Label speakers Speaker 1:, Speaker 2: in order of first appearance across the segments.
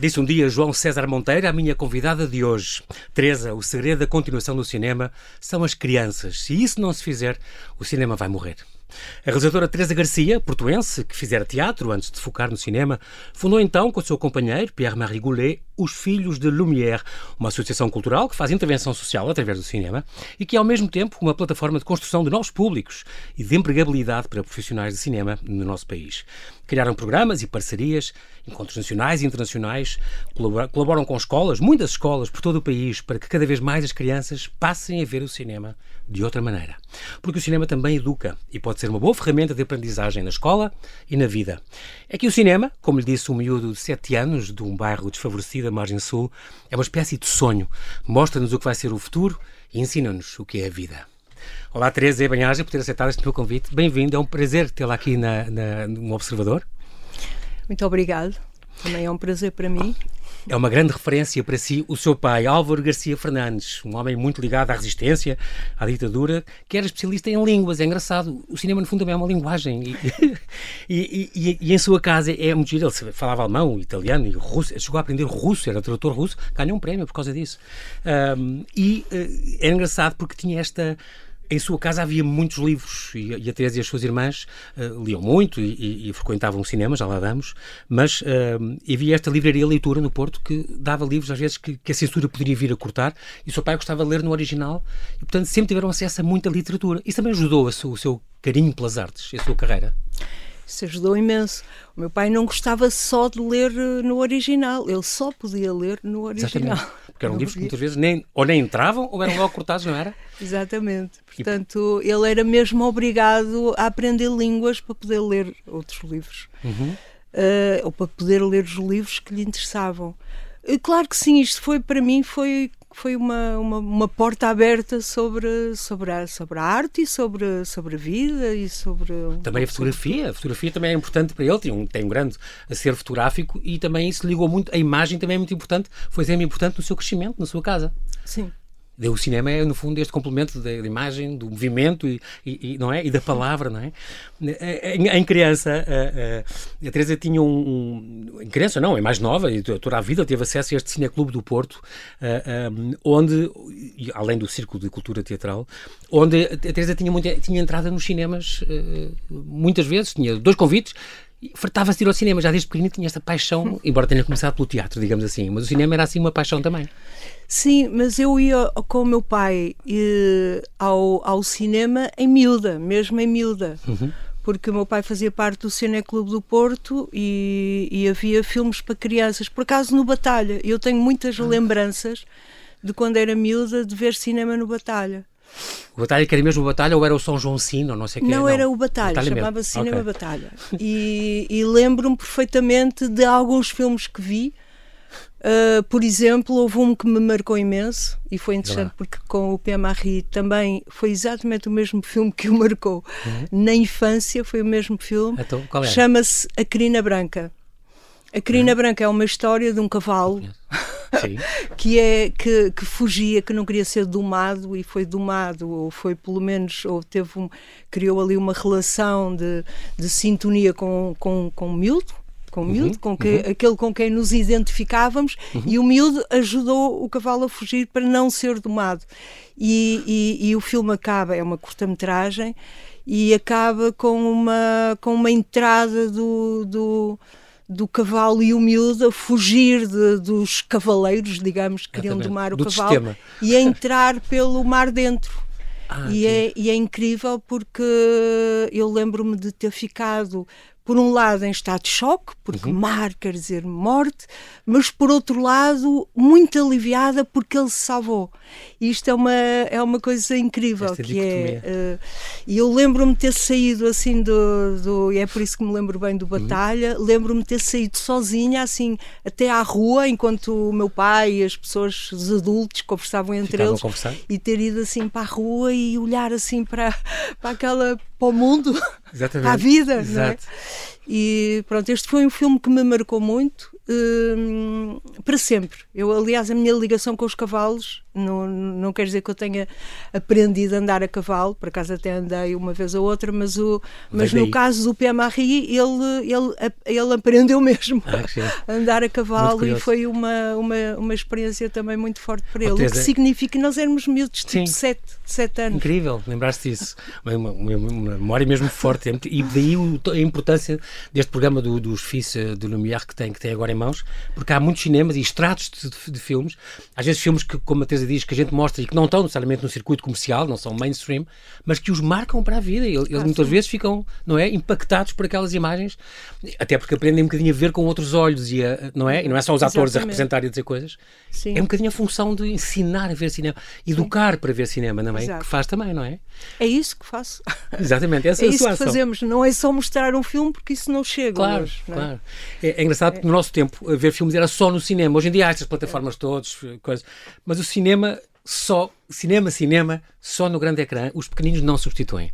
Speaker 1: Disse um dia João César Monteiro, a minha convidada de hoje. Teresa, o segredo da continuação do cinema são as crianças. Se isso não se fizer, o cinema vai morrer. A realizadora Teresa Garcia, portuense, que fizera teatro antes de focar no cinema, fundou então com o seu companheiro, Pierre-Marie Goulet, os Filhos de Lumière, uma associação cultural que faz intervenção social através do cinema e que é ao mesmo tempo uma plataforma de construção de novos públicos e de empregabilidade para profissionais de cinema no nosso país. Criaram programas e parcerias, encontros nacionais e internacionais, colaboram com escolas, muitas escolas por todo o país, para que cada vez mais as crianças passem a ver o cinema de outra maneira. Porque o cinema também educa e pode ser uma boa ferramenta de aprendizagem na escola e na vida. É que o cinema, como lhe disse um miúdo de 7 anos de um bairro desfavorecido da margem sul, é uma espécie de sonho. Mostra-nos o que vai ser o futuro e ensina-nos o que é a vida. Olá, Teresa Banhagem, por ter aceitado este meu convite. Bem-vindo, é um prazer tê-la aqui na, na, no Observador.
Speaker 2: Muito obrigado. Também é um prazer para mim
Speaker 1: é uma grande referência para si o seu pai, Álvaro Garcia Fernandes, um homem muito ligado à resistência, à ditadura, que era especialista em línguas. É engraçado, o cinema, no fundo, também é uma linguagem. E, e, e, e em sua casa é muito giro. Ele falava alemão, italiano e russo. Chegou a aprender russo, era tradutor russo, ganhou um prémio por causa disso. Um, e uh, é engraçado porque tinha esta em sua casa havia muitos livros e, a Teresa e as suas irmãs uh, liam muito e, e, e, frequentavam o cinema, já lá damos, mas uh, havia esta livraria leitura no Porto que dava livros às vezes que, que, a censura poderia vir a cortar e o seu pai gostava de ler no original e, portanto, sempre tiveram acesso a muita literatura. Isso também ajudou a o seu carinho pelas artes, a sua carreira?
Speaker 2: Isso ajudou imenso. O meu pai não gostava só de ler eh, no original, ele só podia ler no original.
Speaker 1: Exatamente. Porque eram livros que muitas vezes nem, ou nem entravam ou eram logo cortados, não era?
Speaker 2: Exatamente. Portanto, e... ele era mesmo obrigado a aprender línguas para poder ler outros livros. Uhum. Uh, ou para poder ler os livros que lhe interessavam. Claro que sim, isto foi para mim foi foi uma, uma, uma, porta aberta sobre, sobre, a, sobre a arte e sobre, sobre a vida e sobre...
Speaker 1: Também a fotografia. A fotografia também é importante para ele. Tem um, tem um grande acervo fotográfico e também isso ligou muito... A imagem também é muito importante. Foi sempre importante no seu crescimento, na sua casa.
Speaker 2: Sim.
Speaker 1: O cinema é, no fundo, este complemento da, imagem, do movimento e, e, não é? e da palavra, não é? Em, em criança, a, a, a Teresa tinha um, um, Em criança, não, é mais nova, e toda a vida teve acesso a este Cineclube do Porto, onde, além do Círculo de Cultura Teatral, onde a Teresa tinha, muita, tinha entrada nos cinemas eh, muitas vezes, tinha dois convites fartava-se de ir ao cinema, já desde pequenino tinha esta paixão, embora tenha começado pelo teatro, digamos assim, mas o cinema era assim uma paixão também.
Speaker 2: Sim, mas eu ia com o meu pai eh, ao, ao cinema em miúda, mesmo em miúda. Uhum. Porque o meu pai fazia parte do Cineclube do Porto e, e, havia filmes para crianças. Por acaso no Batalha, eu tenho muitas ah. lembranças de quando era miúda de ver cinema no Batalha.
Speaker 1: O Batalha que era mesmo o Batalha ou era o São João Sino, não sei o que
Speaker 2: Não, era o Batalha, chamava-se Cinema okay. Batalha. E, e lembro-me perfeitamente de alguns filmes que vi. Uh, por exemplo, houve um que me marcou imenso e foi interessante porque com o Pierre Marie também foi exatamente o mesmo filme que o marcou uhum. na infância, foi o mesmo filme.
Speaker 1: Então,
Speaker 2: Chama-se A Crina Branca. A Crina uhum. Branca é uma história de um cavalo que é que, que, fugia, que não queria ser domado e foi domado, ou foi pelo menos, ou teve um, criou ali uma relação de, de sintonia com, com, com o miúdo, com o uhum, miúdo, uhum, com que, uhum. aquele com quem nos identificávamos, uhum. e o miúdo ajudou o cavalo a fugir para não ser domado. E, e, e o filme acaba, é uma curta-metragem, e acaba com uma, com uma entrada do, do do cavalo e o miúdo a fugir de, dos cavaleiros, digamos, que queriam domar o do cavalo sistema. e a entrar pelo mar dentro. Ah, e, é, e, é, incrível porque eu lembro-me de ter ficado por um lado, em estado de choque, porque uhum. mar quer dizer morte, mas por outro lado, muito aliviada porque ele se salvou. E isto é uma, é uma coisa incrível. Esta que é, uh, e eu lembro-me ter saído assim do, do. E é por isso que me lembro bem do uhum. Batalha. Uhum. Lembro-me ter saído sozinha, assim, até à rua, enquanto o meu pai e as pessoas, os adultos, conversavam entre Ficavam eles. E ter ido assim para a rua e olhar assim para, para aquela. para o mundo, Exatamente. a vida. Exato. Não é? E pronto, este foi um filme que me marcou muito. Hum, para sempre. Eu, aliás, a minha ligação com os cavalos não, não quer dizer que eu tenha aprendido a andar a cavalo, por acaso até andei uma vez ou outra, mas, o, mas no caso do Pierre Marie, ele, ele, ele aprendeu mesmo ah, a andar a cavalo e foi uma, uma, uma experiência também muito forte para ele. Oh, o que significa que nós éramos miúdos de 7, 7 anos.
Speaker 1: Incrível, lembraste disso. Uma, uma, uma, memória mesmo forte. E daí a importância deste programa do, dos FIS de Lumière que tem, que tem agora em mãos, porque há muitos cinemas e extratos de, de, de filmes, às vezes filmes que, como a Teresa diz, que a gente mostra e que não estão necessariamente no circuito comercial, não são mainstream, mas que os marcam para a vida. Eles, ah, muitas sim. vezes ficam, não é, impactados por aquelas imagens, até porque aprendem um bocadinho a ver com outros olhos e a, não é? E não é só os atores Exatamente. a representar e a dizer coisas. Sim. É um bocadinho a função de ensinar a ver cinema, educar sim. para ver cinema, não é? Exato. Que faz também, não é?
Speaker 2: É isso que faço.
Speaker 1: Exatamente, essa
Speaker 2: é,
Speaker 1: é
Speaker 2: isso que fazemos. Não é só mostrar um filme porque isso não chega.
Speaker 1: Claro,
Speaker 2: hoje,
Speaker 1: é? claro. É, é, engraçado porque no nosso tempo ver filmes era só no cinema. Hoje em dia há estas plataformas todas, coisas. Mas o cinema só, cinema, cinema, só no grande ecrã, os pequeninos não substituem.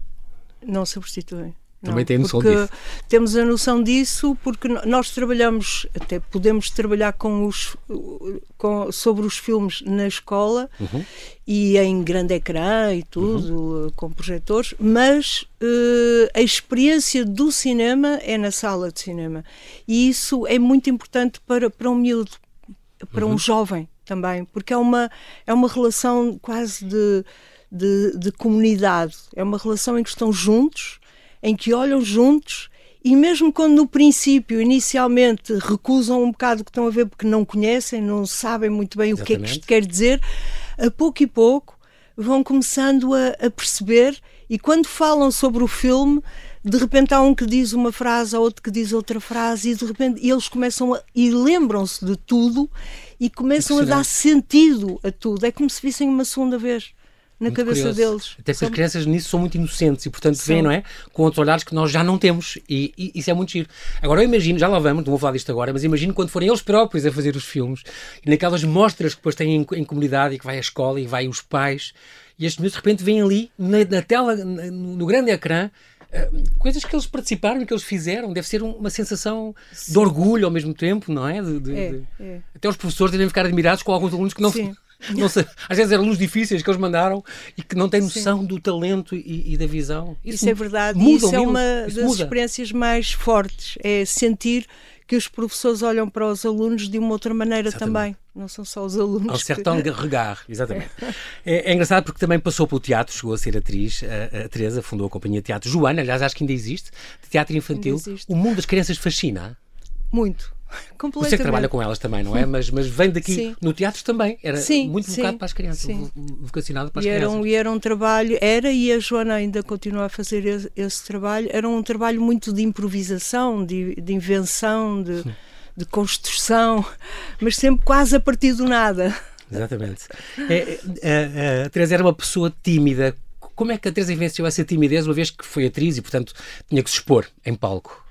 Speaker 2: Não substituem.
Speaker 1: Também tem noção disso.
Speaker 2: Temos a noção disso porque nós trabalhamos, até podemos trabalhar com os, com, sobre os filmes na escola uhum. e em grande ecrã e tudo, uhum. com projetores, mas uh, a experiência do cinema é na sala de cinema. E isso é muito importante para, para um miúdo, para uhum. um jovem também, porque é uma, é uma relação quase de, de, de comunidade, é uma relação em que estão juntos em que olham juntos e mesmo quando no princípio, inicialmente, recusam um bocado o que estão a ver porque não conhecem, não sabem muito bem Exatamente. o que é que isto quer dizer, a pouco e pouco vão começando a, a, perceber e quando falam sobre o filme, de repente há um que diz uma frase, há outro que diz outra frase e de repente eles começam a, e lembram-se de tudo e começam a dar sentido a tudo. É como se vissem uma segunda vez na muito cabeça curioso. deles.
Speaker 1: Até porque as crianças nisso são muito inocentes e, portanto, veem, não é? Com outros olhares que nós já não temos. E, e, isso é muito giro. Agora, eu imagino, já lá vamos, não vou falar disto agora, mas imagino quando forem eles próprios a fazer os filmes e naquelas mostras que depois têm em, em comunidade e que vai à escola e vai os pais e estes meus de repente vêm ali na, na tela, na, no grande ecrã, eh, coisas que eles participaram e que eles fizeram. Deve ser uma sensação Sim. de orgulho ao mesmo tempo, não é? De, de, é, de... é. Até os professores devem ficar admirados com alguns alunos que não. Sim não sei, às vezes eram luz difíceis que eles mandaram e que não têm noção Sim. do talento e, e, da visão.
Speaker 2: Isso, Isso é verdade. Muda, Isso é uma Isso das muda. experiências mais fortes. É sentir que os professores olham para os alunos de uma outra maneira exatamente. também. Não são só os alunos.
Speaker 1: Ao certão que... regar, exatamente. É. É, é, engraçado porque também passou pelo teatro, chegou a ser atriz. A, a Teresa fundou a companhia de teatro Joana, aliás, acho que ainda existe, de teatro infantil. O mundo das crianças fascina.
Speaker 2: Muito.
Speaker 1: Completamente. Você que trabalha com elas também, não é? Mas, mas vem daqui sim. no teatro também. Era sim, muito sim, para as crianças, sim. vocacionado para as
Speaker 2: e
Speaker 1: era
Speaker 2: um,
Speaker 1: crianças.
Speaker 2: E era um trabalho, era e a Joana ainda continua a fazer esse, esse trabalho, era um trabalho muito de improvisação, de, de invenção, de, de construção, mas sempre quase a partir do nada.
Speaker 1: Exatamente. É, é, é, a Teresa era uma pessoa tímida. Como é que a Teresa venceu essa timidez, uma vez que foi atriz e, portanto, tinha que se expor em palco?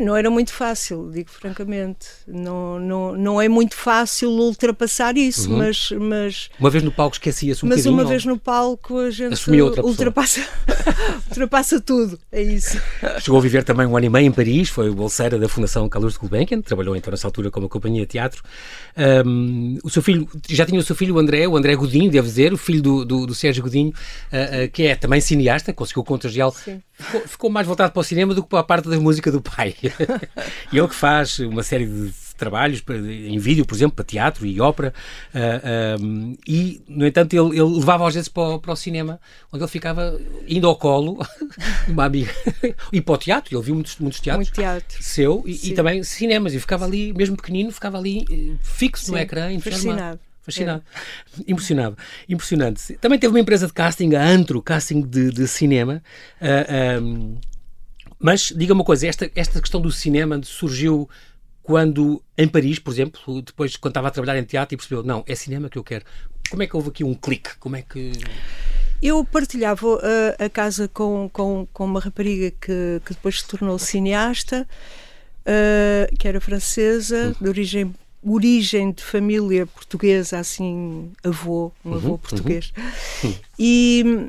Speaker 2: Não era muito fácil, digo francamente. Não, não, não é muito fácil ultrapassar isso, uhum. mas, mas.
Speaker 1: Uma vez no palco esquecia-se um
Speaker 2: mas
Speaker 1: bocadinho.
Speaker 2: Mas uma vez no palco a gente ultrapassa, ultrapassa tudo. É isso.
Speaker 1: Chegou a viver também um ano e meio em Paris, foi bolseira da Fundação Carlos de Gulbenkian, trabalhou então nessa altura como companhia de teatro. Um, o seu filho, já tinha o seu filho, o André, o André Godinho, devo dizer, o filho do, do, do Sérgio Godinho, uh, uh, que é também cineasta, conseguiu contagiá-lo. Ficou, ficou mais voltado para o cinema do que para a parte da música do pai. e ele que faz uma série de trabalhos em vídeo, por exemplo, para teatro e ópera, uh, ah, um, e, no entanto, ele, ele levava às vezes para o, para o, cinema, onde ele ficava indo ao colo, uma amiga, e para o teatro, ele viu muitos, muitos teatros,
Speaker 2: Muito teatro.
Speaker 1: seu, e, e, também cinemas, e ficava ali, mesmo pequenino, ficava ali eh, fixo Sim, no ecrã,
Speaker 2: fascinado.
Speaker 1: Fascinado. É. Impressionado. Impressionante. Também teve uma empresa de casting, a Antro, casting de, de cinema. Uh, um, mas, diga uma coisa, esta, esta questão do cinema surgiu quando, em Paris, por exemplo, depois quando estava a trabalhar em teatro e percebeu, não, é cinema que eu quero. Como é que houve aqui um clique? Como é que...
Speaker 2: Eu partilhava uh, a casa com, com, com uma rapariga que, que depois se tornou cineasta, uh, que era francesa, de origem origem de família portuguesa, assim, avô, um avô uhum, português. Uhum. E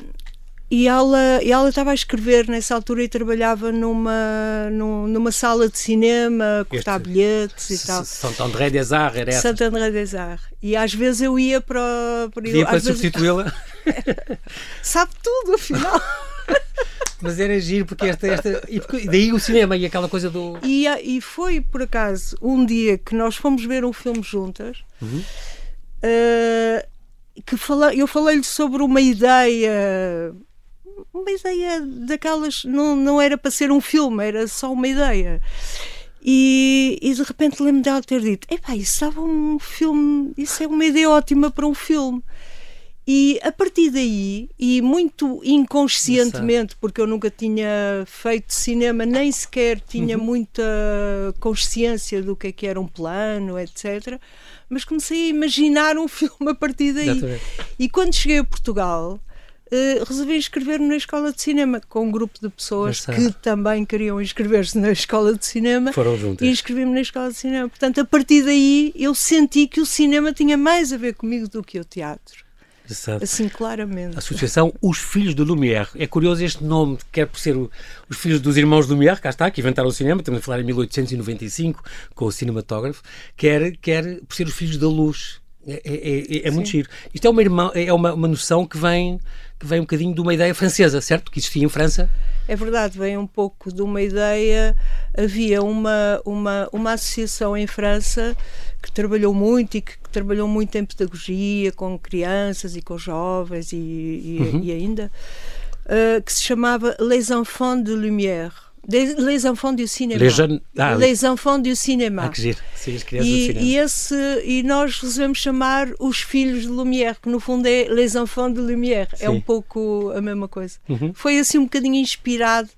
Speaker 2: e ela e ela estava a escrever nessa altura e trabalhava numa numa sala de cinema cortar este, bilhetes e tal.
Speaker 1: Saint André des Arts era essa.
Speaker 2: Saint André des Arts. E às vezes eu ia para
Speaker 1: para, ia para substituí-la?
Speaker 2: Sabe tudo afinal.
Speaker 1: Mas era giro porque esta, esta e porque, daí o cinema e aquela coisa do
Speaker 2: e, e foi por acaso um dia que nós fomos ver um filme juntas uhum. uh, que fala, eu falei-lhe sobre uma ideia uma ideia daquelas, não, não era para ser um filme, era só uma ideia. E, e de repente lembro dela ter dito: Epá, isso estava um filme, isso é uma ideia ótima para um filme. E a partir daí, e muito inconscientemente, porque eu nunca tinha feito cinema, nem sequer tinha uhum. muita consciência do que é que era um plano, etc. Mas comecei a imaginar um filme a partir daí. Exatamente. E quando cheguei a Portugal, Uh, resolvi inscrever-me na escola de cinema com um grupo de pessoas que também queriam inscrever-se na escola de cinema
Speaker 1: Foram juntas.
Speaker 2: e inscrevi-me na escola de cinema. Portanto, a partir daí eu senti que o cinema tinha mais a ver comigo do que o teatro. Exato. Assim, claramente.
Speaker 1: Associação Os Filhos do Lumière. É curioso este nome, quer por ser o, os filhos dos irmãos Lumière, cá está, que inventaram o cinema, estamos a falar em 1895, com o cinematógrafo, quer, quer por ser os filhos da luz. É, é, é, é muito giro. Isto é uma, irmã, é uma, uma noção que vem que vem um bocadinho de uma ideia francesa, certo? Que existia em França.
Speaker 2: É verdade, vem um pouco de uma ideia. Havia uma, uma, uma associação em França que trabalhou muito e que, que trabalhou muito em pedagogia com crianças e com jovens e, e, uhum. e ainda, uh, que se chamava Les Enfants de Lumière les enfants du cinéma.
Speaker 1: Les, jeunes...
Speaker 2: ah, les enfants du cinéma.
Speaker 1: Ah, que giro. Sim, as crianças
Speaker 2: e,
Speaker 1: do cinema.
Speaker 2: E, esse, e nós resolvemos chamar os filhos de Lumière, que no fundo é les enfants de Lumière. Sim. É um pouco a mesma coisa. Uhum. Foi assim um bocadinho inspirado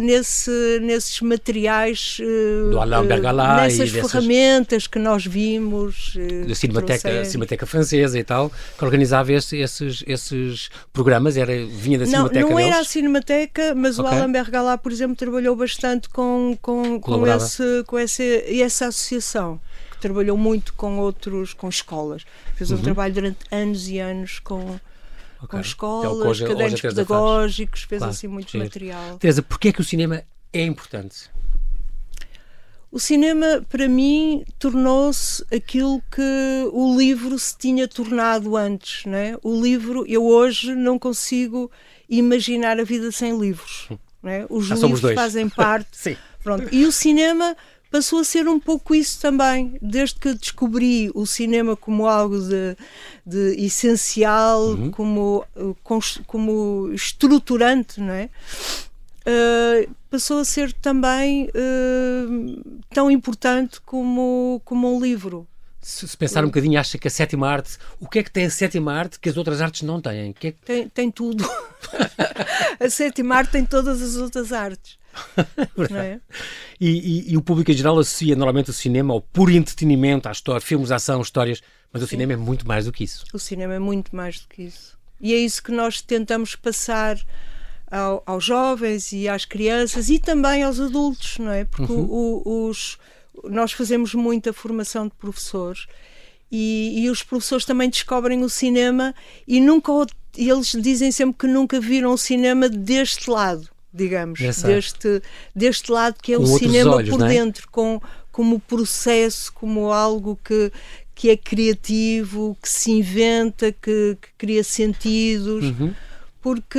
Speaker 2: nesse, nesses materiais, uh,
Speaker 1: do Alain Bergalá
Speaker 2: nessas ferramentas que nós vimos.
Speaker 1: Da Cinemateca, Cinemateca Francesa e tal, que organizava esse, esses, esses programas, era, vinha da
Speaker 2: não,
Speaker 1: Cinemateca
Speaker 2: Não
Speaker 1: deles?
Speaker 2: era a Cinemateca, mas okay. o Alain Bergalá, por exemplo, trabalhou bastante com, com, com, esse, com essa, essa associação trabalhou muito com outros, com escolas. Fez uhum. um trabalho durante anos e anos com, okay. com escolas, é hoje, cadernos pedagógicos, fez claro, assim muito material.
Speaker 1: Teresa, porquê é que o cinema é importante?
Speaker 2: O cinema, para mim, tornou-se aquilo que o livro se tinha tornado antes. Né? O livro, eu hoje não consigo imaginar a vida sem livros. Né? Os livros fazem parte.
Speaker 1: Sim.
Speaker 2: Pronto. E o cinema passou a ser um pouco isso também. Desde que descobri o cinema como algo de, de essencial, uhum. como, como estruturante, não é? Uh, passou a ser também uh, tão importante como, como um livro.
Speaker 1: Se, se pensar um bocadinho, acha que a sétima arte, o que é que tem a sétima arte que as outras artes não têm? Que é que...
Speaker 2: Tem, tem tudo. a sétima arte tem todas as outras artes. é?
Speaker 1: e, e, e, o público em geral associa normalmente o cinema ao puro entretenimento, à história, filmes de ação, histórias, mas o Sim. cinema é muito mais do que isso.
Speaker 2: O cinema é muito mais do que isso. E é isso que nós tentamos passar ao, aos jovens e às crianças e também aos adultos, não é? Porque uhum. o, os, nós fazemos muita formação de professores e, e, os professores também descobrem o cinema e nunca eles dizem sempre que nunca viram o cinema deste lado digamos, deste, deste lado que é com o cinema
Speaker 1: olhos,
Speaker 2: por
Speaker 1: é?
Speaker 2: dentro, com, como processo, como algo que, que é criativo, que se inventa, que, que cria sentidos. Uhum. Porque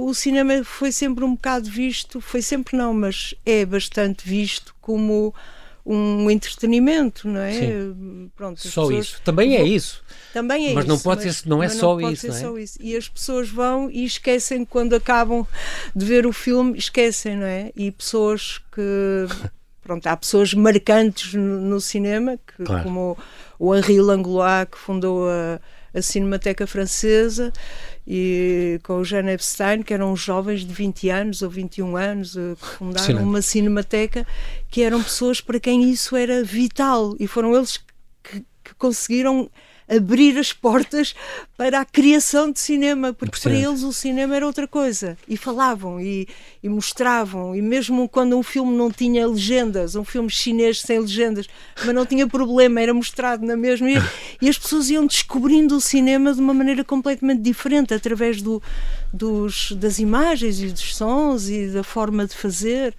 Speaker 2: o cinema foi sempre um bocado visto, foi sempre não, mas é bastante visto como um entretenimento, não é?
Speaker 1: Sim. Pronto, só pessoas... isso. Também é isso.
Speaker 2: Também é
Speaker 1: mas
Speaker 2: isso.
Speaker 1: Não pode
Speaker 2: mas
Speaker 1: ser, não é só não isso,
Speaker 2: não
Speaker 1: é?
Speaker 2: Só isso. E as pessoas vão e esquecem quando acabam de ver o filme, esquecem, não é? E pessoas que pronto, há pessoas marcantes no, no cinema, que, claro. como o Henri Langlois, que fundou a, a Cinemateca Francesa, e com o Jean Epstein, que eram jovens de 20 anos ou 21 anos, eh, que fundaram uma cinemateca, que eram pessoas para quem isso era vital e foram eles que, que conseguiram abrir as portas para a criação de cinema, porque para eles o cinema era outra coisa. E falavam e, e, mostravam, e mesmo quando um filme não tinha legendas, um filme chinês sem legendas, mas não tinha problema, era mostrado na mesma. E, e as pessoas iam descobrindo o cinema de uma maneira completamente diferente, através do, dos, das imagens e dos sons e da forma de fazer.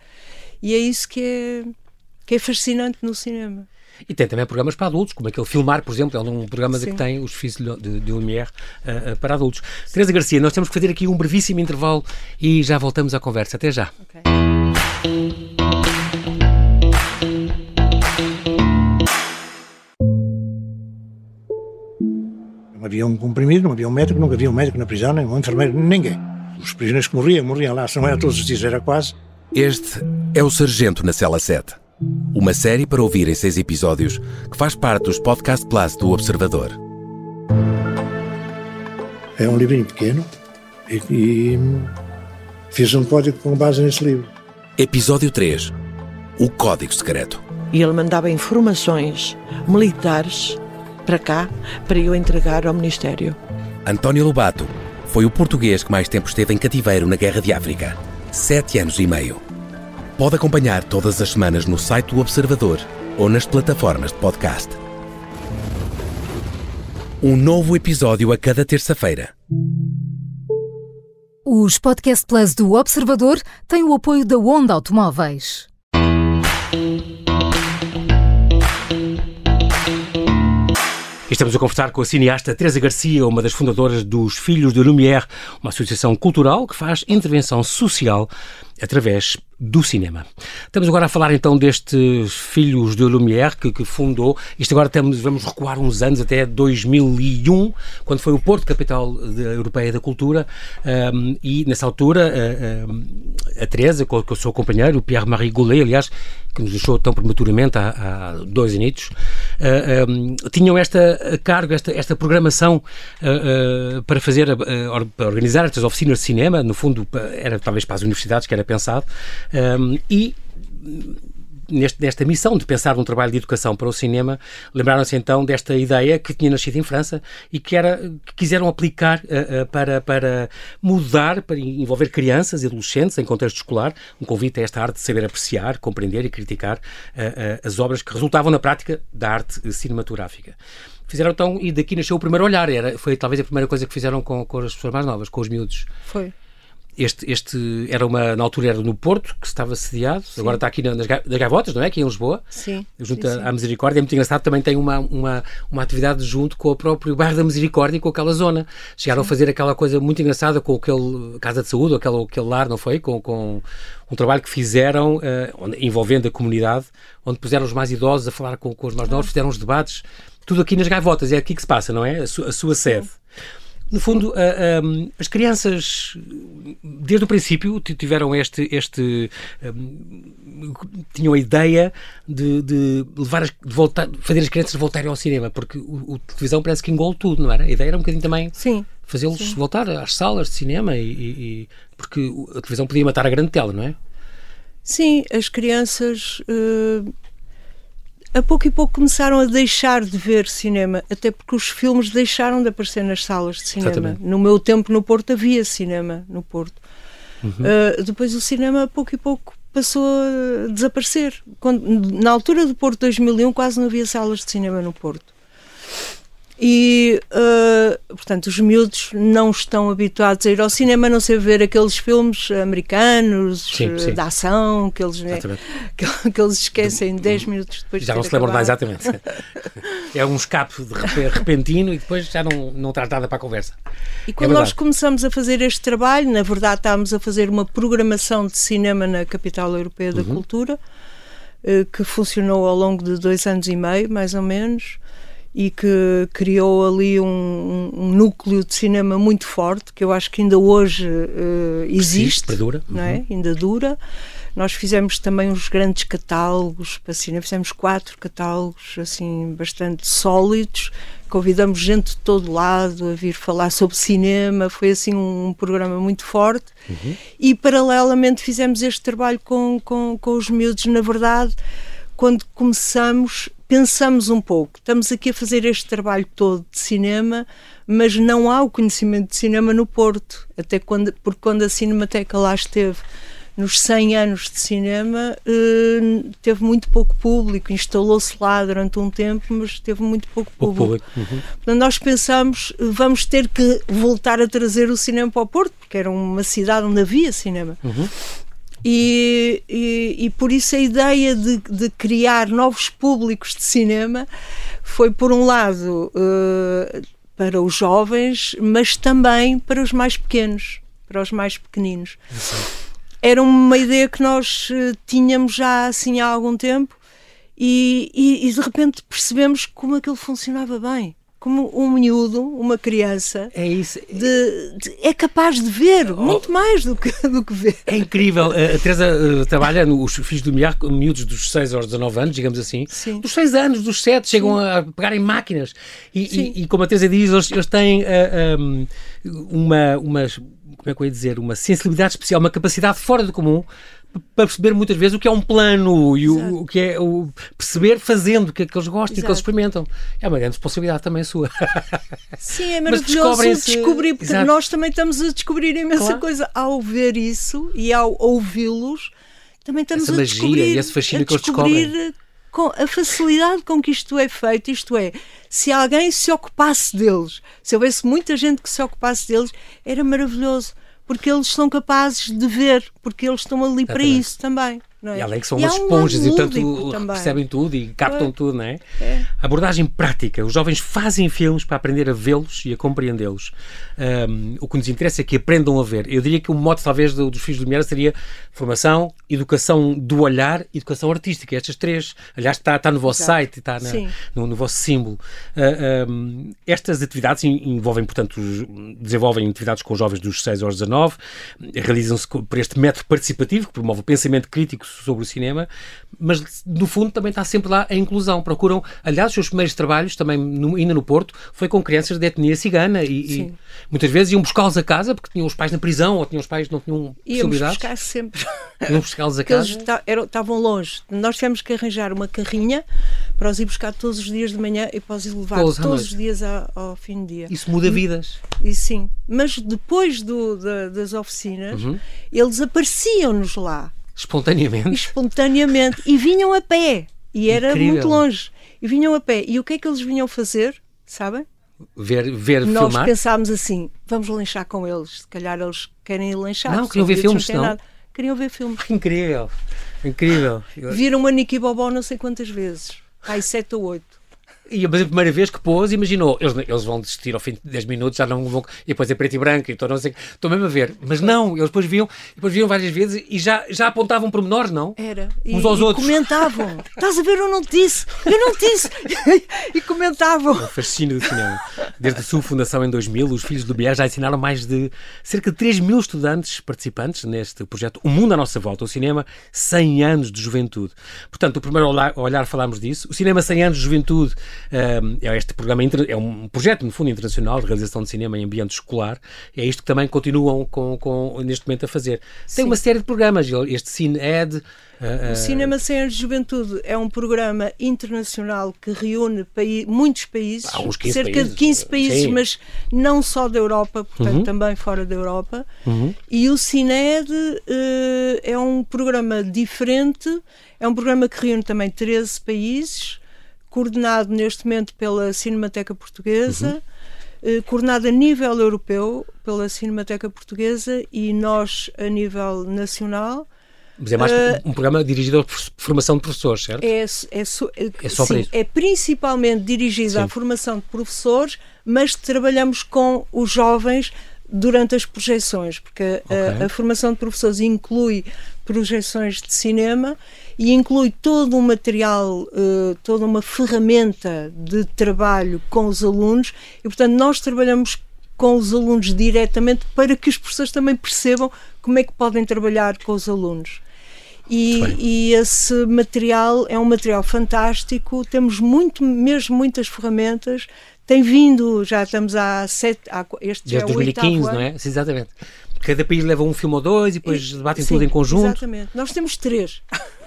Speaker 2: E é isso que é, que é fascinante no cinema.
Speaker 1: E tem também programas para adultos, como aquele Filmar, por exemplo, é um programa que tem os filhos de, de Lumière uh, uh, para adultos. Teresa Garcia, nós temos que fazer aqui um brevíssimo intervalo e já voltamos à conversa. Até já. Okay.
Speaker 3: Não havia um comprimido, não havia um médico, nunca havia um médico na prisão, nem um enfermeiro, ninguém. Os prisioneiros que morriam, morriam lá, se não era todos os dias, era quase.
Speaker 4: Este é o Sargento na Cela 7. Uma série para ouvir em seis episódios que faz parte dos Podcast Plus do Observador.
Speaker 3: É um livrinho pequeno e, e fiz um código com base nesse livro.
Speaker 4: Episódio 3 O Código Secreto.
Speaker 5: E ele mandava informações militares para cá para eu entregar ao Ministério.
Speaker 4: António Lobato foi o português que mais tempo esteve em cativeiro na Guerra de África sete anos e meio. Pode acompanhar todas as semanas no site do Observador ou nas plataformas de podcast. Um novo episódio a cada terça-feira.
Speaker 6: Os Podcast Plus do Observador têm o apoio da Onda Automóveis.
Speaker 1: Estamos a conversar com a cineasta Teresa Garcia, uma das fundadoras dos Filhos de Lumière, uma associação cultural que faz intervenção social através do cinema. Estamos agora a falar então destes filhos de Lumière que, que fundou. Isto agora vamos recuar uns anos até 2001, quando foi o Porto Capital Europeia da Cultura, um, e nessa altura a, a, a Teresa, com, com o seu companheiro, o Pierre-Marie Goulet, aliás, que nos deixou tão prematuramente há, há dois anos, um, tinham esta cargo, esta, esta programação para fazer, para organizar estas oficinas de cinema, no fundo era talvez para as universidades que era pensado, um, e neste, nesta missão de pensar num trabalho de educação para o cinema, lembraram-se então desta ideia que tinha nascido em França e que, era, que quiseram aplicar uh, uh, para, para mudar, para envolver crianças e adolescentes em contexto escolar, um convite a esta arte de saber apreciar, compreender e criticar uh, as obras que resultavam na prática da arte cinematográfica fizeram então, e daqui nasceu o primeiro olhar, era, foi talvez a primeira coisa que fizeram com, com as pessoas mais novas, com os miúdos.
Speaker 2: Foi.
Speaker 1: Este, este era uma, na altura era no Porto, que estava sediado, sim. agora está aqui nas, nas Gavotas, não é? Aqui em Lisboa,
Speaker 2: sim,
Speaker 1: junto
Speaker 2: sim,
Speaker 1: à Misericórdia. É muito engraçado, também tem uma, uma, uma atividade junto com o próprio bairro da Misericórdia e com aquela zona. Chegaram sim. a fazer aquela coisa muito engraçada com aquele Casa de Saúde, aquele, aquele lar, não foi? Com, com um trabalho que fizeram uh, envolvendo a comunidade, onde puseram os mais idosos a falar com, com os mais novos, fizeram os debates, tudo aqui nas Gavotas, é aqui que se passa, não é? A, a sua sede. No fundo, as crianças, desde o princípio, tiveram este. este um, tinham a ideia de, de levar as, de voltar, fazer as crianças voltarem ao cinema, porque o, o televisão parece que engole tudo, não era? A ideia era um bocadinho também fazê-los voltar às salas de cinema, e, e, porque a televisão podia matar a grande tela, não é?
Speaker 2: Sim, as crianças. Uh a pouco e pouco começaram a deixar de ver cinema, até porque os filmes deixaram de aparecer nas salas de cinema. Exatamente. No meu tempo no Porto havia cinema no Porto. Uhum. Uh, depois o cinema, a pouco e pouco, passou a desaparecer. Quando, na altura do Porto 2001 quase não havia salas de cinema no Porto. E, uh, portanto, os miúdos não estão habituados a ir ao cinema, a não ser ver aqueles filmes americanos sim, sim. de ação que eles, né, que, que, eles esquecem 10 minutos depois
Speaker 1: Já
Speaker 2: de
Speaker 1: não se lembram mais, exatamente. é um escape de repentino e depois já não, não traz nada para a conversa.
Speaker 2: E quando é nós começamos a fazer este trabalho, na verdade estávamos a fazer uma programação de cinema na Capital Europeia da uhum. Cultura, uh, que funcionou ao longo de dois anos e meio, mais ou menos e que criou ali um, um, núcleo de cinema muito forte, que eu acho que ainda hoje uh, existe, não é? Uhum. ainda dura. Nós fizemos também uns grandes catálogos para cinema, fizemos quatro catálogos assim bastante sólidos. Convidamos gente de todo lado a vir falar sobre cinema, foi assim um, programa muito forte. Uhum. E paralelamente fizemos este trabalho com, com, com os miúdos, na verdade quando começamos, pensamos um pouco. Estamos aqui a fazer este trabalho todo de cinema, mas não há o conhecimento de cinema no Porto, até quando, porque quando a Cinemateca lá esteve nos 100 anos de cinema, eh, teve muito pouco público, instalou-se lá durante um tempo, mas teve muito pouco público. Pouco público. Uhum. Portanto, nós pensamos, vamos ter que voltar a trazer o cinema para o Porto, porque era uma cidade onde havia cinema. Uhum. E, e, e, por isso a ideia de, de, criar novos públicos de cinema foi, por um lado, uh, para os jovens, mas também para os mais pequenos, para os mais pequeninos. Era uma ideia que nós uh, tínhamos já assim há algum tempo e, e, de repente percebemos como aquilo funcionava bem. Como um miúdo, uma criança,
Speaker 1: é, isso.
Speaker 2: De, de, é capaz de ver oh. muito mais do que, do que ver.
Speaker 1: É incrível. A Teresa uh, trabalha nos filhos do Milhar, miúdos dos 6 aos 19 anos, digamos assim.
Speaker 2: Sim.
Speaker 1: Dos 6 anos, dos 7, Sim. chegam a pegar em máquinas. E, e, e, como a Teresa diz, eles, eles têm uh, eh, um, uma, umas como é que eu ia dizer, uma sensibilidade especial, uma capacidade fora do comum para perceber muitas vezes o que é um plano e o, o, que é o perceber fazendo o que é que eles gostam e o que eles experimentam. É uma grande responsabilidade também sua.
Speaker 2: Sim, é maravilhoso descobrir, porque Exato. nós também estamos a descobrir imensa claro. coisa ao ver isso e ao ouvi-los. Também estamos
Speaker 1: Essa
Speaker 2: a
Speaker 1: magia
Speaker 2: descobrir,
Speaker 1: e esse fascínio que eles descobrem
Speaker 2: com a facilidade com que isto é feito, isto é, se alguém se ocupasse deles, se houvesse muita gente que se ocupasse deles, era maravilhoso, porque eles são capazes de ver, porque eles estão ali para isso também. É?
Speaker 1: E além que são e umas esponjas um e tanto percebem tudo e captam é. tudo, não é? é? Abordagem prática. Os jovens fazem filmes para aprender a vê-los e a compreendê-los. Um, o que nos interessa é que aprendam a ver. Eu diria que o modo, talvez, do, dos Filhos do Miera seria formação, educação do olhar educação artística. Estas três, aliás, está, está no vosso Exato. site, está na, no, no, vosso símbolo. Uh, um, estas atividades envolvem, portanto, desenvolvem atividades com jovens dos 6 aos 19, realizam-se por este método participativo que promove o pensamento crítico sobre o cinema, mas no fundo também está sempre lá a inclusão. Procuram, aliás, os seus primeiros trabalhos, também no, ainda no Porto, foi com crianças de etnia cigana e, e muitas vezes iam buscá-los a casa porque tinham os pais na prisão ou tinham os pais não tinham possibilidades. Íamos
Speaker 2: buscar sempre.
Speaker 1: Iam buscá-los a casa.
Speaker 2: Eles estavam longe. Nós tivemos que arranjar uma carrinha para os ir buscar todos os dias de manhã e para os ir levar todos, todos os dias ao, ao, fim do dia.
Speaker 1: Isso muda vidas.
Speaker 2: E, sim. Mas depois do, da, das oficinas, uhum. eles apareciam-nos lá.
Speaker 1: Espontaneamente?
Speaker 2: Espontaneamente. E vinham a pé. E era Incrível. muito longe. E vinham a pé. E o que é que eles vinham fazer? Sabem?
Speaker 1: Ver, ver
Speaker 2: Nós
Speaker 1: filmar?
Speaker 2: pensámos assim, vamos lanchar com eles. Se calhar eles querem ir lanchar.
Speaker 1: Não, queriam ver filmes, não?
Speaker 2: Queriam ver filmes.
Speaker 1: Incrível. Incrível.
Speaker 2: Viram Nicky Bobó não sei quantas vezes. Ai, sete ou oito.
Speaker 1: E a primeira vez que pôs, imaginou, eles, eles vão desistir ao fim de 10 minutos, já não vão. E depois é preto e branco, então não sei. Estou mesmo a ver. Mas não, eles depois viam, depois viam várias vezes e já, já apontavam pormenores, não?
Speaker 2: Era. Uns e, aos e outros. comentavam. Estás a ver, eu não te disse, eu não te disse. e comentavam.
Speaker 1: O fascínio do cinema. Desde a sua fundação em 2000, os Filhos do Bier já ensinaram mais de cerca de 3 mil estudantes participantes neste projeto O Mundo à Nossa Volta, o cinema 100 anos de juventude. Portanto, o primeiro olhar, olhar falámos disso. O cinema 100 anos de juventude é este programa, é um projeto, no fundo, internacional de realização de cinema em ambiente escolar. É isto que também continuam com, com neste momento a fazer. Tem Sim. uma série de programas, este Cine Ed. Uh,
Speaker 2: o Cinema Sem de Juventude é um programa internacional que reúne paí muitos países, cerca
Speaker 1: países.
Speaker 2: de 15 países, Sim. mas não só da Europa, portanto uhum. também fora da Europa. Uhum. E o CINED uh, é um programa diferente, é um programa que reúne também 13 países coordenado neste momento pela Cinemateca Portuguesa, uhum. eh, coordenado a nível europeu pela Cinemateca Portuguesa e nós a nível nacional.
Speaker 1: Mas é mais uh, um programa dirigido à formação de professores, certo?
Speaker 2: É, é,
Speaker 1: é,
Speaker 2: é só sim, É principalmente dirigido sim. à formação de professores, mas trabalhamos com os jovens durante as projeções, porque okay. a, a, formação de professores inclui projeções de cinema e inclui todo um material, uh, toda uma ferramenta de trabalho com os alunos e, portanto, nós trabalhamos com os alunos diretamente para que os professores também percebam como é que podem trabalhar com os alunos. E, e, esse material é um material fantástico, temos muito, mesmo muitas ferramentas, tem vindo, já estamos há sete, há, este
Speaker 1: Desde
Speaker 2: já é
Speaker 1: 2015, não é? Sim, exatamente. Cada país leva um filme ou dois e depois debatem tudo em conjunto.
Speaker 2: Exatamente. Nós temos três.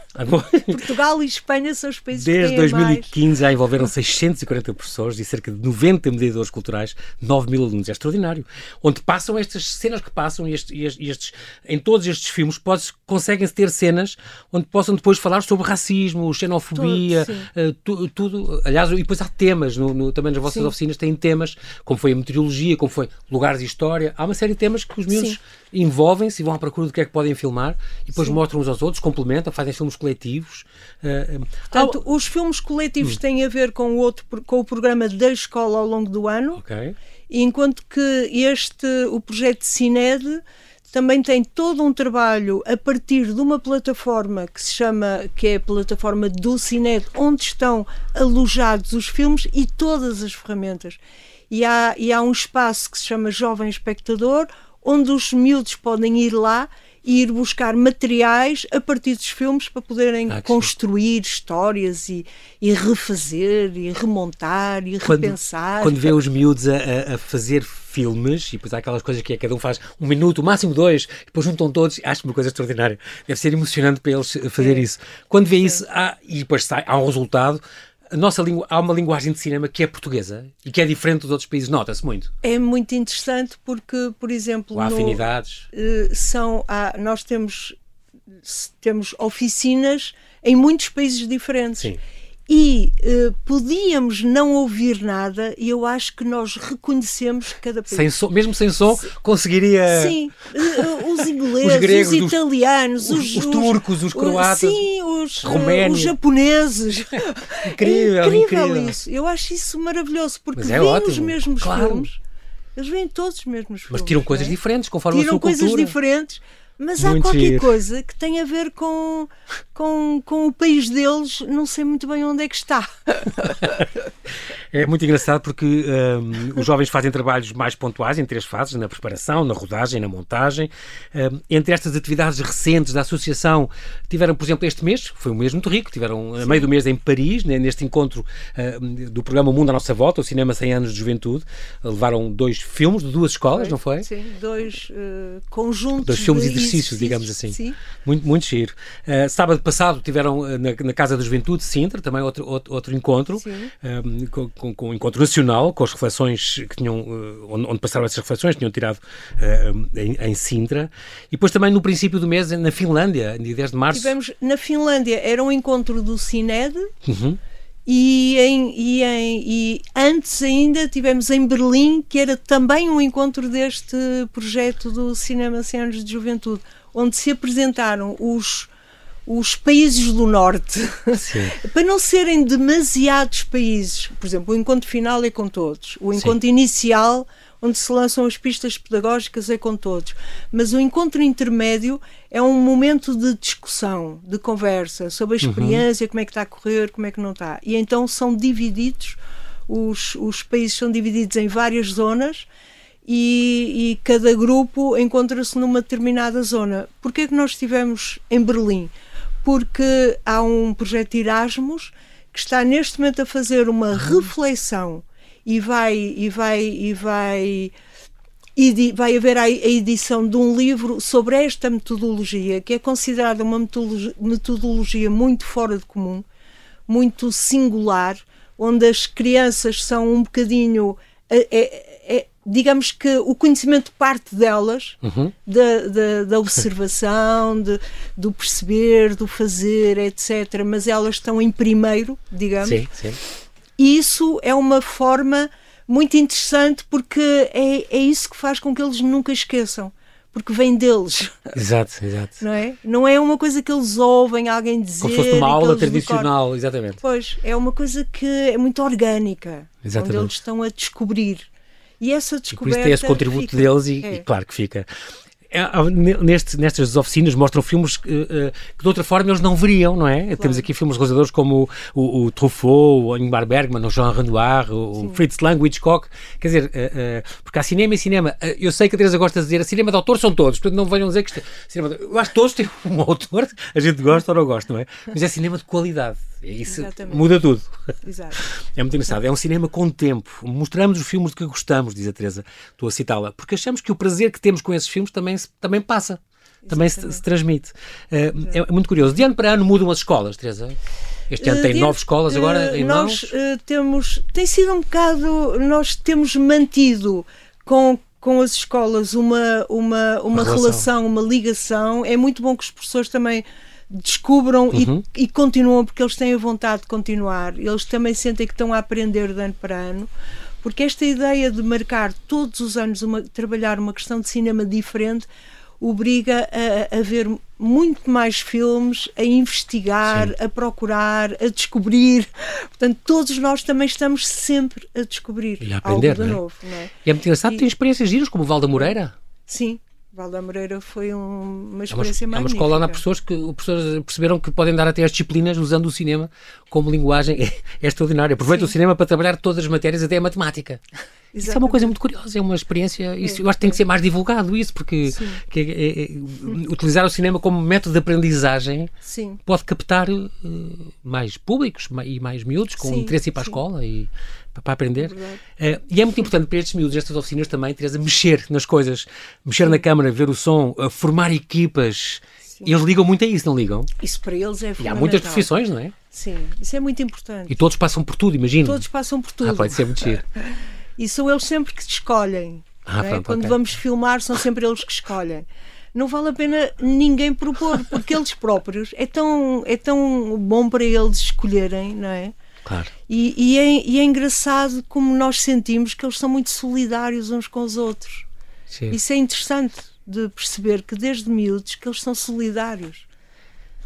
Speaker 2: Portugal e Espanha são os países
Speaker 1: Desde
Speaker 2: que
Speaker 1: 2015
Speaker 2: mais.
Speaker 1: já envolveram 640 professores e cerca de 90 mediadores culturais, 9 mil alunos. É extraordinário. Onde passam estas cenas que passam e estes, estes, em todos estes filmes conseguem-se ter cenas onde possam depois falar sobre racismo, xenofobia, uh, tu, tudo. Aliás, e depois há temas, no, no, também nas vossas sim. oficinas têm temas, como foi a meteorologia, como foi lugares e história. Há uma série de temas que os miúdos envolvem-se e vão à procura do que é que podem filmar e depois sim. mostram uns aos outros, complementam, fazem filmes coletivos.
Speaker 2: Uh, Portanto, os filmes coletivos hum. têm a ver com o, outro, com o programa da escola ao longo do ano,
Speaker 1: okay.
Speaker 2: enquanto que este, o projeto Cined, também tem todo um trabalho a partir de uma plataforma que se chama, que é a plataforma do Cined, onde estão alojados os filmes e todas as ferramentas. E há, e há um espaço que se chama Jovem Espectador, onde os miúdos podem ir lá e ir buscar materiais a partir dos filmes para poderem ah, construir sim. histórias e, e, refazer e remontar e
Speaker 1: quando,
Speaker 2: repensar.
Speaker 1: Quando vê os miúdos a, a, fazer filmes e depois há aquelas coisas que é, cada um faz um minuto, máximo dois, e depois juntam todos, acho uma coisa extraordinária. Deve ser emocionante para eles fazer isso. Quando vê isso há, e depois sai, há um resultado, a nossa língua, há uma linguagem de cinema que é portuguesa e que é diferente dos outros países, nota-se muito.
Speaker 2: É muito interessante porque, por exemplo,
Speaker 1: há afinidades.
Speaker 2: No, são, há, nós temos, temos oficinas em muitos países diferentes.
Speaker 1: Sim
Speaker 2: e uh, podíamos não ouvir nada e eu acho que nós reconhecemos cada país.
Speaker 1: Sem som, mesmo sem som, conseguiria.
Speaker 2: Sim, uh, os ingleses, os, gregos, os italianos,
Speaker 1: os,
Speaker 2: os,
Speaker 1: os turcos, os croatas,
Speaker 2: sim, os, uh, os japoneses.
Speaker 1: incrível,
Speaker 2: é incrível,
Speaker 1: incrível,
Speaker 2: isso. Eu acho isso maravilhoso porque
Speaker 1: é ótimo.
Speaker 2: os mesmos
Speaker 1: claro.
Speaker 2: filmes. Eles veem todos os mesmos filmes.
Speaker 1: Mas tiram coisas
Speaker 2: é?
Speaker 1: diferentes conforme
Speaker 2: tiram
Speaker 1: a sua
Speaker 2: coisas
Speaker 1: cultura.
Speaker 2: diferentes mas
Speaker 1: Muito
Speaker 2: há qualquer
Speaker 1: giro.
Speaker 2: coisa que tem a ver com, com, com o país deles, não sei muito bem onde é que está.
Speaker 1: É muito engraçado porque um, os jovens fazem trabalhos mais pontuais em três fases: na preparação, na rodagem, na montagem. Um, entre estas atividades recentes da associação, tiveram, por exemplo, este mês, foi um mês muito rico, tiveram a meio do mês em Paris, né, neste encontro uh, do programa Mundo à Nossa Volta, o Cinema 100 Anos de Juventude. Levaram dois filmes de duas escolas,
Speaker 2: foi,
Speaker 1: não foi?
Speaker 2: Sim, dois uh, conjuntos.
Speaker 1: Dois filmes
Speaker 2: de
Speaker 1: exercícios, digamos assim.
Speaker 2: Sim.
Speaker 1: Muito, muito giro. Uh, sábado passado tiveram na, na, Casa da Juventude, Sintra, também outro, outro, outro encontro, um, com, com, com, um encontro nacional, com as reflexões que tinham, uh, onde, onde, passaram essas reflexões, tinham tirado uh, em, em, Sintra. E depois também no princípio do mês, na Finlândia, dia 10 de março.
Speaker 2: Tivemos na Finlândia, era um encontro do Cined.
Speaker 1: Uhum.
Speaker 2: E, em, e, em, e, antes ainda tivemos em Berlim, que era também um encontro deste projeto do Cinema 100 anos de Juventude, onde se apresentaram os, os países do Norte, para não serem demasiados países. Por exemplo, o encontro final é com todos, o encontro Sim. inicial, onde se lançam as pistas pedagógicas, é com todos. Mas o encontro intermédio é um momento de discussão, de conversa sobre a uhum. experiência, uhum. como é que está a correr, como é que não está. E então são divididos, os, os países são divididos em várias zonas. E, e cada grupo encontra-se numa determinada zona. Porquê é que nós estivemos em Berlim? porque há um projeto Erasmus que está neste momento a fazer uma reflexão e vai e vai e vai e vai haver a edição de um livro sobre esta metodologia que é considerada uma metodologia muito fora de comum, muito singular, onde as crianças são um bocadinho é, é, digamos que o conhecimento parte delas,
Speaker 1: uhum.
Speaker 2: da, da, da, observação, de, do perceber, do fazer, etc. Mas elas estão em primeiro, digamos.
Speaker 1: Sim, sim.
Speaker 2: E isso é uma forma muito interessante porque é, é isso que faz com que eles nunca esqueçam. Porque vem deles.
Speaker 1: Exato, exato.
Speaker 2: Não é? Não é uma coisa que eles ouvem alguém dizer.
Speaker 1: Como se fosse uma aula tradicional, exatamente.
Speaker 2: Pois, é uma coisa que é muito orgânica.
Speaker 1: Exatamente.
Speaker 2: Onde eles estão a descobrir. E essa descoberta.
Speaker 1: E por isso tem esse contributo
Speaker 2: fica.
Speaker 1: deles e,
Speaker 2: é.
Speaker 1: e, claro que fica. É, neste, nestas oficinas mostram filmes que, uh, que, de outra forma eles não veriam, não é? Claro. Temos aqui filmes realizadores como o, o, o Truffaut, o Ingmar Bergman, o Jean Renoir, o Sim. Fritz Lang, o Hitchcock. Quer dizer, uh, uh, porque há cinema e cinema. eu sei que a Teresa gosta de dizer, cinema de autor são todos, portanto não venham dizer que isto, cinema de, eu acho que todos têm um autor, a gente gosta ou não gosta, não é? Mas é cinema de qualidade. Isso
Speaker 2: Exatamente.
Speaker 1: muda tudo.
Speaker 2: Exato.
Speaker 1: É muito engraçado. É um cinema com tempo. Mostramos os filmes de que gostamos, diz a Teresa. Estou a citá-la. Porque achamos que o prazer que temos com esses filmes também, também passa. também se, se, transmite. Uh, é muito curioso. De ano para ano mudam as escolas, Teresa? Este ano tem uh, nove escolas agora em
Speaker 2: Nós
Speaker 1: uh,
Speaker 2: temos, tem sido um bocado, nós temos mantido com com as escolas uma, uma, uma, uma relação. relação. uma ligação. É muito bom que os professores também descubram uhum. e, e continuam, porque eles têm a vontade de continuar. Eles também sentem que estão a aprender de ano para ano. Porque esta ideia de marcar todos os anos, uma, trabalhar uma questão de cinema diferente, obriga a, a ver muito mais filmes, a investigar, Sim. a procurar, a descobrir. Portanto, todos nós também estamos sempre a descobrir
Speaker 1: e a aprender,
Speaker 2: algo de
Speaker 1: é?
Speaker 2: novo. É?
Speaker 1: E é muito engraçado, e... tem experiências giras, como o Valda Moreira.
Speaker 2: Sim, Valda Moreira foi um, uma experiência é uma, magnífica. É
Speaker 1: uma escola onde há pessoas que professores perceberam que podem dar até as disciplinas usando o cinema como linguagem. É, é extraordinário. Aproveita Sim. o cinema para trabalhar todas as matérias, até a matemática. Exatamente. Isso é uma coisa muito curiosa, é uma experiência. Isso, é, eu acho que tem que ser mais divulgado isso, porque que é, é, é, utilizar o cinema como método de aprendizagem
Speaker 2: Sim.
Speaker 1: pode captar uh, mais públicos e mais miúdos com interesse ir para a escola e para aprender. Uh, e é muito importante para estes miúdos, estas oficinas também, Teresa, mexer nas coisas, mexer Sim. na câmara, ver o som, uh, formar equipas. Sim. Eles ligam muito a isso, não ligam?
Speaker 2: Isso para eles é fundamental.
Speaker 1: E há muitas profissões, não é?
Speaker 2: Sim, isso é muito importante.
Speaker 1: E todos passam por tudo, imagino.
Speaker 2: Todos passam por tudo.
Speaker 1: Ah, pode ser muito giro.
Speaker 2: e são eles sempre que escolhem. Ah, é? pronto, Quando okay. vamos filmar, são sempre eles que escolhem. Não vale a pena ninguém propor, porque eles próprios é tão, é tão bom para eles escolherem, não é?
Speaker 1: Claro.
Speaker 2: E, e, é, e, é, engraçado como nós sentimos que eles são muito solidários uns com os outros. Sim. Isso é interessante de perceber que desde miúdos que eles são solidários.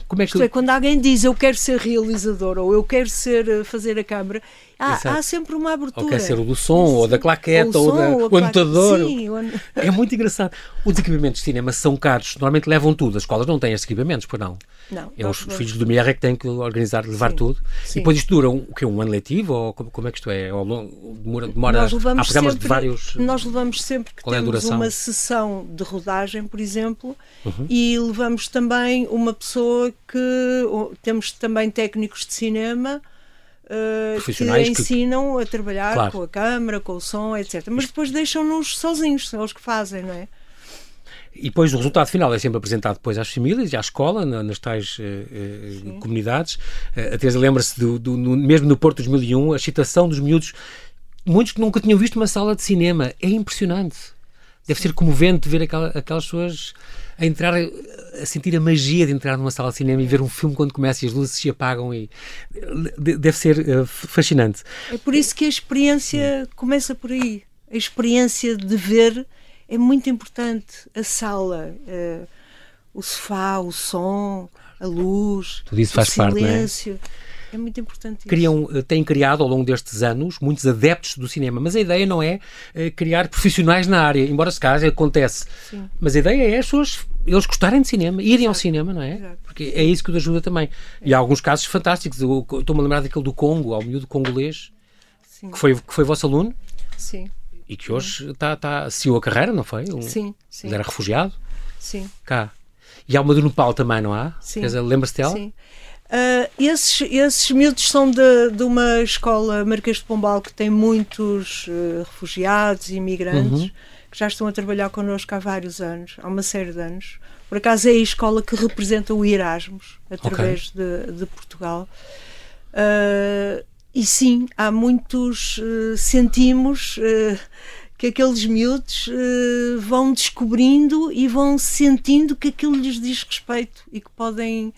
Speaker 2: Como é que... Isto é, quando alguém diz eu quero ser realizador ou eu quero ser eh, fazer a câmara, há, há, sempre uma abertura.
Speaker 1: Ou quer ser o do som, ou da claqueta, ou, ou, da, o anotador. Sim. É muito engraçado. Os equipamentos de cinema são caros, normalmente levam tudo. As escolas não têm esses equipamentos, pois não.
Speaker 2: Não.
Speaker 1: É os filhos do Mier é que têm que organizar, levar sim, tudo. Sim. E depois isto dura um, o quê? um ano letivo? Ou como, como é que isto é? Ou demora, demora nós levamos há programas
Speaker 2: sempre,
Speaker 1: de vários.
Speaker 2: Nós levamos sempre que Qual temos é uma sessão de rodagem, por exemplo, uhum. e levamos também uma pessoa que. Temos também técnicos de cinema Uh, que ensinam que... a trabalhar claro. com a câmara, com o som, etc. Mas depois deixam-nos sozinhos, são eles que fazem, não é?
Speaker 1: E depois o resultado final é sempre apresentado depois às famílias e à escola, nas tais uh, comunidades. Uh, a Teresa lembra-se, do, do, no, mesmo no Porto 2001, a excitação dos miúdos, muitos que nunca tinham visto uma sala de cinema. É impressionante. Deve ser comovente ver aquela, aquelas pessoas a entrar, a sentir a magia de entrar numa sala de cinema e ver um filme quando começa e as luzes se apagam e deve ser uh, fascinante.
Speaker 2: É por isso que a experiência começa por aí. A experiência de ver é muito importante. A sala, uh, o sofá, o som, a luz, Tudo isso faz o silêncio. Parte, não é? É muito importante isso.
Speaker 1: Criam, eh, têm criado ao longo destes anos muitos adeptos do cinema, mas a ideia não é uh, criar profissionais na área, embora se caso acontece. Sim. Mas a ideia é as pessoas, eles gostarem de cinema, irem Exato. ao cinema, não é? Exato. Porque é isso que os ajuda também. É. E há alguns casos fantásticos. Estou-me a lembrar daquele do Congo, ao miúdo congolês, Sim. que foi, que foi vosso aluno.
Speaker 2: Sim.
Speaker 1: E que hoje está, está, seguiu a carreira, não foi? Um,
Speaker 2: sim, sim.
Speaker 1: Ele era refugiado.
Speaker 2: Sim.
Speaker 1: Cá. E há uma do Nepal também, não há?
Speaker 2: Sim.
Speaker 1: Lembra-se dela?
Speaker 2: Sim. Uh, esses, esses miúdos são de, de uma escola Marquês de Pombal que tem muitos uh, refugiados e imigrantes uhum. que já estão a trabalhar connosco há vários anos, há uma série de anos. Por acaso é a escola que representa o Erasmus através okay. de, de, Portugal. Uh, e sim, há muitos. sentimos que aqueles miúdos vão descobrindo e vão sentindo que aquilo lhes diz respeito e que podem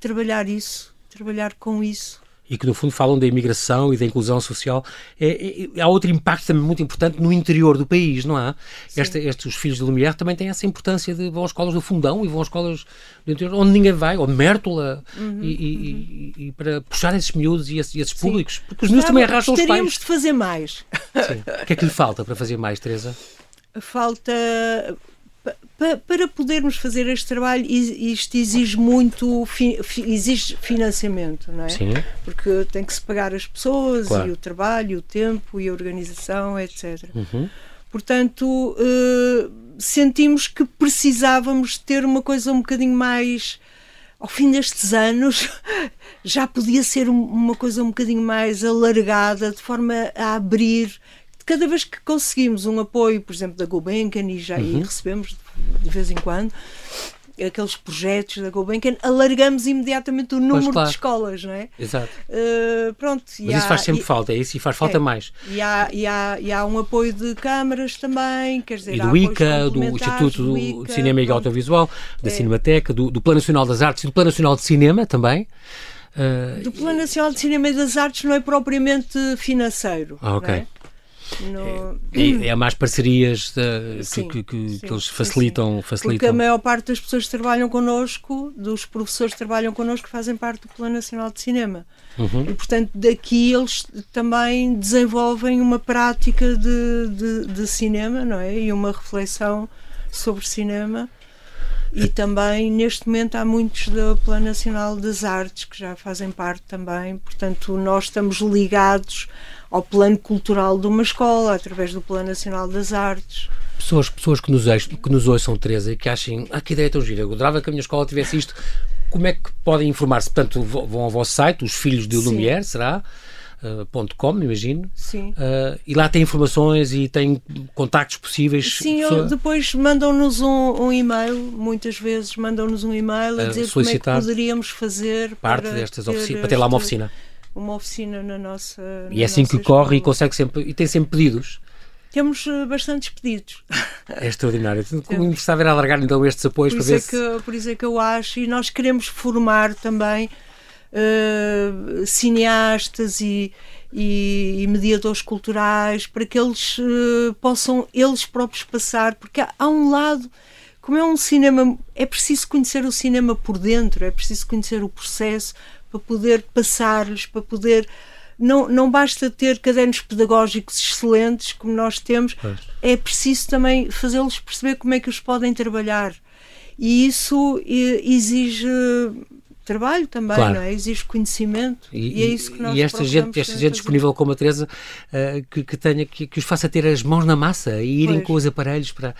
Speaker 2: trabalhar isso, trabalhar com isso.
Speaker 1: E que no fundo falam da imigração e da inclusão social. É, é, há outro impacto também muito importante no interior do país, não há? Esta, estes, os filhos de Lumière também têm essa importância de vão às escolas do Fundão e vão às escolas do interior onde ninguém vai, ou Mértola, uhum, e, uhum. E, e, para puxar esses miúdos e esses, esses públicos, porque os miúdos também arrastam os pais.
Speaker 2: Gostaríamos de fazer mais.
Speaker 1: Sim. O que é que lhe falta para fazer mais, Teresa?
Speaker 2: Falta para podermos fazer este trabalho, isto exige muito exige financiamento, não é?
Speaker 1: Sim.
Speaker 2: Porque tem que se pagar as pessoas claro. e o trabalho, o tempo e a organização, etc.
Speaker 1: Uhum.
Speaker 2: Portanto, uh, sentimos que precisávamos ter uma coisa um bocadinho mais. Ao fim destes anos, já podia ser uma coisa um bocadinho mais alargada, de forma a abrir cada vez que conseguimos um apoio, por exemplo, da Gulbenkian, e já uhum. recebemos de vez em quando, aqueles projetos da Gulbenkian, alargamos imediatamente o número claro. de escolas, não é?
Speaker 1: Exato.
Speaker 2: Uh, pronto.
Speaker 1: Mas isso faz sempre e, falta, é isso, e faz falta
Speaker 2: é,
Speaker 1: mais.
Speaker 2: E há, e, há, e há um apoio de câmaras também, quer dizer,
Speaker 1: e do ICA, do Instituto do, ICA, de Cinema e Audiovisual, da é. Cinemateca, do, do Plano Nacional das Artes e do Plano Nacional de Cinema também.
Speaker 2: Uh, do Plano Nacional de Cinema e das Artes não é propriamente financeiro.
Speaker 1: Ah, ok.
Speaker 2: É?
Speaker 1: No... É, é, mais parcerias sim, que, que, sim, que, eles facilitam, sim, facilitam.
Speaker 2: Porque a maior parte das pessoas que trabalham connosco, dos professores que trabalham connosco, fazem parte do Plano Nacional de Cinema. Uhum. E, portanto, daqui eles também desenvolvem uma prática de, de, de cinema, não é? E uma reflexão sobre cinema. E também, neste momento, há muitos do Plano Nacional das Artes que já fazem parte também. Portanto, nós estamos ligados ao plano cultural de uma escola, através do Plano Nacional das Artes.
Speaker 1: Pessoas, pessoas que, nos, que nos ouçam, Teresa, e que achem, ah, que ideia tão gira, eu adorava que a minha escola tivesse isto. Como é que podem informar-se? Portanto, vão ao vosso site, os Filhos de Lumière, será? Uh, .com, imagino.
Speaker 2: Sim.
Speaker 1: Uh, e lá tem informações e tem contactos possíveis.
Speaker 2: Sim, pessoa... depois mandam-nos um, um, e-mail, muitas vezes mandam-nos um e-mail a dizer como é que poderíamos fazer
Speaker 1: parte destas oficinas, para ter lá uma oficina
Speaker 2: uma oficina na nossa.
Speaker 1: E é assim que corre e consegue sempre. E tem sempre pedidos.
Speaker 2: Temos uh, bastantes pedidos.
Speaker 1: É extraordinário. Como interessava era alargar então estes apoios
Speaker 2: por
Speaker 1: para ver
Speaker 2: é que, Por isso é que eu acho, e nós queremos formar também uh, cineastas e, e, e, mediadores culturais para que eles uh, possam eles próprios passar, porque há, há um lado como é um cinema, é preciso conhecer o cinema por dentro, é preciso conhecer o processo, para poder passar-lhes, para poder. Não, não basta ter cadernos pedagógicos excelentes como nós temos, pois. é preciso também fazê-los perceber como é que os podem trabalhar. E isso exige trabalho também, claro. não é? Exige conhecimento e, e, é isso que nós
Speaker 1: E esta gente, esta gente disponível como a Teresa uh, que, que, tenha, que, que, os faça ter as mãos na massa e irem pois. com os aparelhos para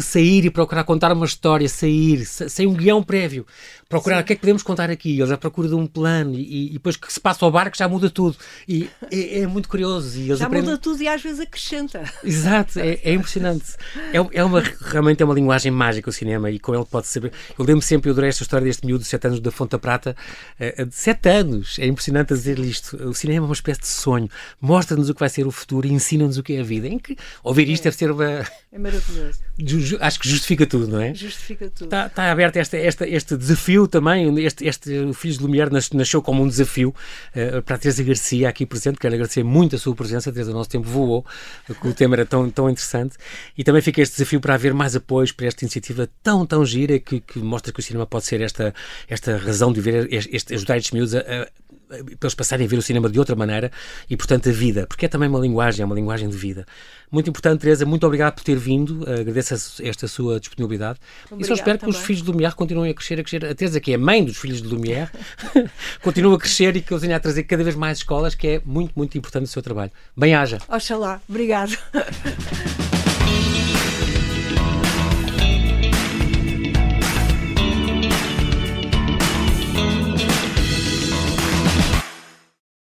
Speaker 1: sair e procurar contar uma história, sair, sem um guião prévio procurar Sim. o que é que podemos contar aqui. Eles à procura de um plano e, e, depois que se passa ao barco já muda tudo. E é, é muito curioso. E
Speaker 2: já aprendem... muda tudo e às vezes acrescenta.
Speaker 1: Exato, é, é impressionante. É, é uma, realmente é uma linguagem mágica o cinema e com ele pode saber. Eu lembro sempre, eu adorei esta história deste miúdo de 7 anos da Fonte da Prata, uh, de 7 anos. É impressionante dizer-lhe isto. O cinema é uma espécie de sonho. Mostra-nos o que vai ser o futuro e ensina-nos o que é a vida. Ouvir isto é. deve ser uma.
Speaker 2: É maravilhoso.
Speaker 1: Acho que justifica tudo, não é?
Speaker 2: Justifica tudo.
Speaker 1: Está, está aberto esta, esta, este desafio também. Este, este Filhos de Lumière nasceu como um desafio uh, para a Teresa Garcia aqui presente. Quero agradecer muito a sua presença. Teresa, o nosso tempo voou, o tema era tão, tão interessante. E também fica este desafio para haver mais apoios para esta iniciativa tão, tão gira que, que mostra que o cinema pode ser esta, esta razão de ver, este, ajudar estes miúdos a, a para eles passarem a ver o cinema de outra maneira e, portanto, a vida, porque é também uma linguagem, é uma linguagem de vida. Muito importante, Teresa, muito obrigado por ter vindo, agradeço esta sua disponibilidade Obrigada, e só espero também. que os filhos de Lumière continuem a crescer, a crescer. A Teresa, que é a mãe dos filhos de Lumière, continue a crescer e que eu venha a trazer cada vez mais escolas, que é muito, muito importante o seu trabalho. Bem-haja.
Speaker 2: Oxalá, obrigado.